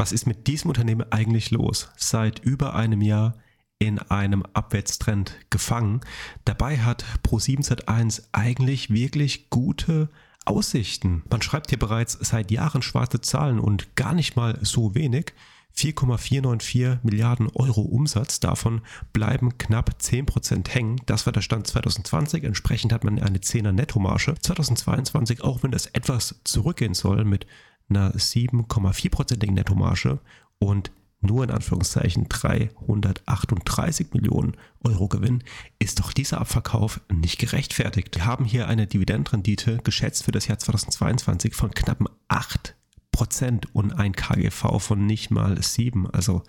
Was ist mit diesem Unternehmen eigentlich los? Seit über einem Jahr in einem Abwärtstrend gefangen. Dabei hat Pro7 Sat1 eigentlich wirklich gute Aussichten. Man schreibt hier bereits seit Jahren schwarze Zahlen und gar nicht mal so wenig. 4,494 Milliarden Euro Umsatz. Davon bleiben knapp 10% hängen. Das war der Stand 2020. Entsprechend hat man eine 10er Nettomarge. 2022, auch wenn das etwas zurückgehen soll, mit einer 7,4%igen Nettomarge und nur in Anführungszeichen 338 Millionen Euro Gewinn, ist doch dieser Abverkauf nicht gerechtfertigt. Wir haben hier eine Dividendenrendite geschätzt für das Jahr 2022 von knappen 8 Prozent und ein KGV von nicht mal 7. Also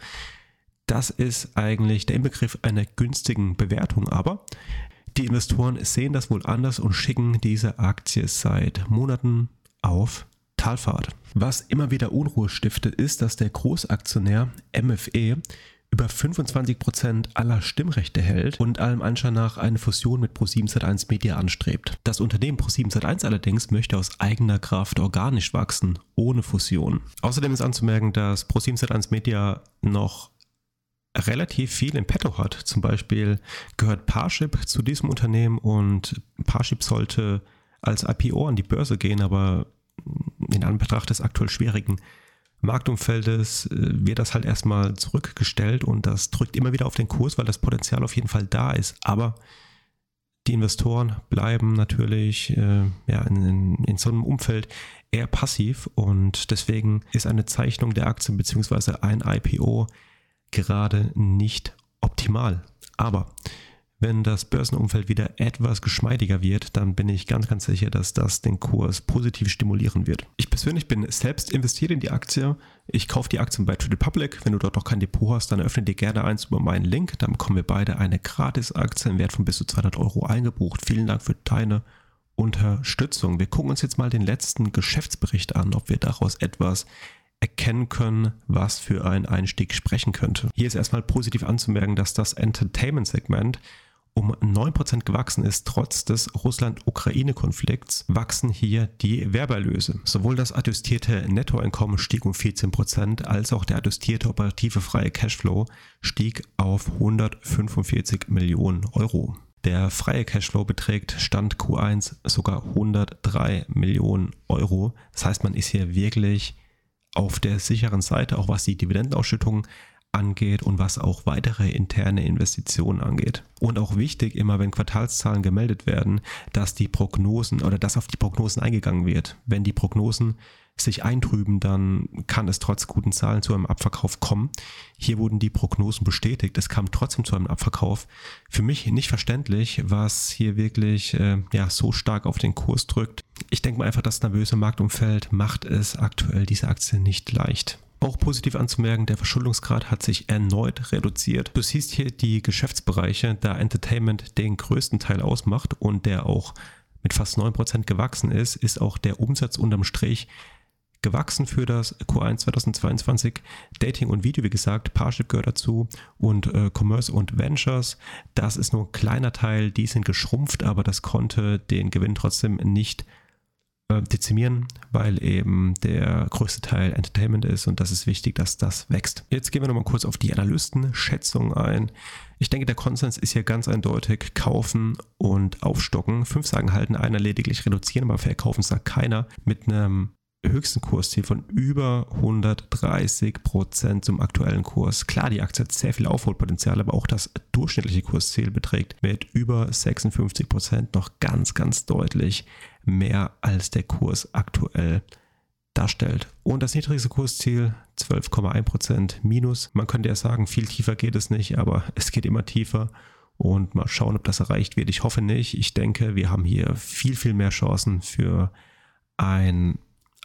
das ist eigentlich der Inbegriff einer günstigen Bewertung, aber die Investoren sehen das wohl anders und schicken diese Aktie seit Monaten auf Talfahrt. Was immer wieder Unruhe stiftet, ist, dass der Großaktionär MFE über 25% aller Stimmrechte hält und allem Anschein nach eine Fusion mit Pro7 Media anstrebt. Das Unternehmen Pro7 allerdings möchte aus eigener Kraft organisch wachsen, ohne Fusion. Außerdem ist anzumerken, dass Pro7 Media noch relativ viel im Petto hat. Zum Beispiel gehört Parship zu diesem Unternehmen und Parship sollte als IPO an die Börse gehen, aber in Anbetracht des aktuell schwierigen Marktumfeldes äh, wird das halt erstmal zurückgestellt und das drückt immer wieder auf den Kurs, weil das Potenzial auf jeden Fall da ist. Aber die Investoren bleiben natürlich äh, ja, in, in, in, so einem Umfeld eher passiv und deswegen ist eine Zeichnung der Aktien bzw. ein IPO gerade nicht optimal. Aber wenn das Börsenumfeld wieder etwas geschmeidiger wird, dann bin ich ganz, ganz sicher, dass das den Kurs positiv stimulieren wird. Ich persönlich bin selbst investiert in die Aktie. Ich kaufe die Aktien bei Trade Republic. Wenn du dort noch kein Depot hast, dann öffne dir gerne eins über meinen Link. Dann bekommen wir beide eine Gratis-Aktie im Wert von bis zu 200 Euro eingebucht. Vielen Dank für deine Unterstützung. Wir gucken uns jetzt mal den letzten Geschäftsbericht an, ob wir daraus etwas erkennen können, was für einen Einstieg sprechen könnte. Hier ist erstmal positiv anzumerken, dass das Entertainment-Segment um 9% gewachsen ist, trotz des Russland-Ukraine-Konflikts, wachsen hier die Werbeerlöse. Sowohl das adjustierte Nettoeinkommen stieg um 14%, als auch der adjustierte operative freie Cashflow stieg auf 145 Millionen Euro. Der freie Cashflow beträgt Stand Q1 sogar 103 Millionen Euro. Das heißt, man ist hier wirklich auf der sicheren Seite, auch was die Dividendenausschüttung angeht und was auch weitere interne Investitionen angeht. Und auch wichtig immer, wenn Quartalszahlen gemeldet werden, dass die Prognosen oder dass auf die Prognosen eingegangen wird. Wenn die Prognosen sich eintrüben, dann kann es trotz guten Zahlen zu einem Abverkauf kommen. Hier wurden die Prognosen bestätigt. Es kam trotzdem zu einem Abverkauf. Für mich nicht verständlich, was hier wirklich äh, ja, so stark auf den Kurs drückt. Ich denke mal einfach, das nervöse Marktumfeld macht es aktuell diese Aktie nicht leicht. Auch positiv anzumerken, der Verschuldungsgrad hat sich erneut reduziert. Du siehst hier die Geschäftsbereiche, da Entertainment den größten Teil ausmacht und der auch mit fast 9% gewachsen ist, ist auch der Umsatz unterm Strich gewachsen für das Q1 2022. Dating und Video, wie gesagt, Parship gehört dazu und äh, Commerce und Ventures. Das ist nur ein kleiner Teil, die sind geschrumpft, aber das konnte den Gewinn trotzdem nicht dezimieren, weil eben der größte Teil Entertainment ist und das ist wichtig, dass das wächst. Jetzt gehen wir nochmal kurz auf die Analystenschätzung ein. Ich denke, der Konsens ist hier ganz eindeutig kaufen und aufstocken. Fünf sagen halten, einer lediglich reduzieren, aber verkaufen sagt keiner. Mit einem höchsten Kursziel von über 130 Prozent zum aktuellen Kurs. Klar, die Aktie hat sehr viel Aufholpotenzial, aber auch das durchschnittliche Kursziel beträgt mit über 56 Prozent noch ganz, ganz deutlich mehr als der Kurs aktuell darstellt. Und das niedrigste Kursziel 12,1 Prozent minus. Man könnte ja sagen, viel tiefer geht es nicht, aber es geht immer tiefer. Und mal schauen, ob das erreicht wird. Ich hoffe nicht. Ich denke, wir haben hier viel, viel mehr Chancen für ein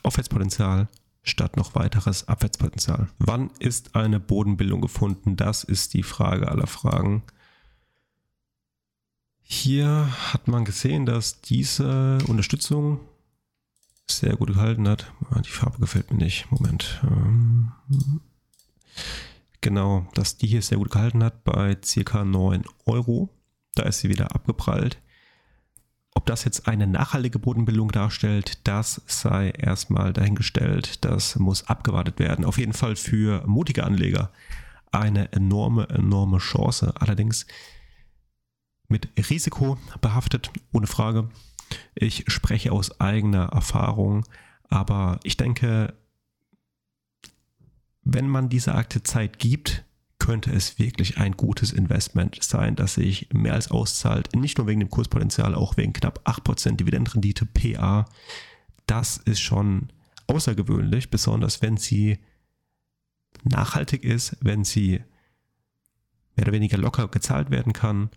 Aufwärtspotenzial statt noch weiteres Abwärtspotenzial. Wann ist eine Bodenbildung gefunden? Das ist die Frage aller Fragen. Hier hat man gesehen, dass diese Unterstützung sehr gut gehalten hat. Ah, die Farbe gefällt mir nicht. Moment. Ähm, genau, dass die hier sehr gut gehalten hat bei ca. 9 Euro. Da ist sie wieder abgeprallt Ob das jetzt eine nachhaltige Bodenbildung darstellt, das sei erstmal dahingestellt. Das muss abgewartet werden. Auf jeden Fall für mutige Anleger eine enorme, enorme Chance. Allerdings mit Risiko behaftet, ohne Frage. Ich spreche aus eigener Erfahrung, aber ich denke, wenn man dieser Aktie Zeit gibt, könnte es wirklich ein gutes Investment sein, das sich mehr als auszahlt. Nicht nur wegen dem Kurspotenzial, auch wegen knapp 8% Dividendrendite PA. Das ist schon außergewöhnlich, besonders wenn sie nachhaltig ist, wenn sie mehr oder weniger locker gezahlt werden kann,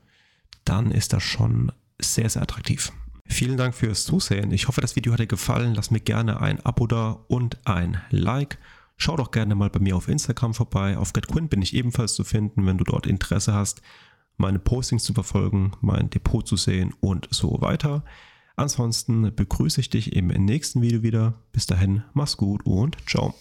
dann ist das schon sehr, sehr attraktiv. Vielen Dank fürs Zusehen. Ich hoffe, das Video hat dir gefallen. Lass mir gerne ein Abo da und ein Like. Schau doch gerne mal bei mir auf Instagram vorbei. Auf GetQuint bin ich ebenfalls zu finden, wenn du dort Interesse hast, meine Postings zu verfolgen, mein Depot zu sehen und so weiter. Ansonsten begrüße ich dich im nächsten Video wieder. Bis dahin, mach's gut und ciao.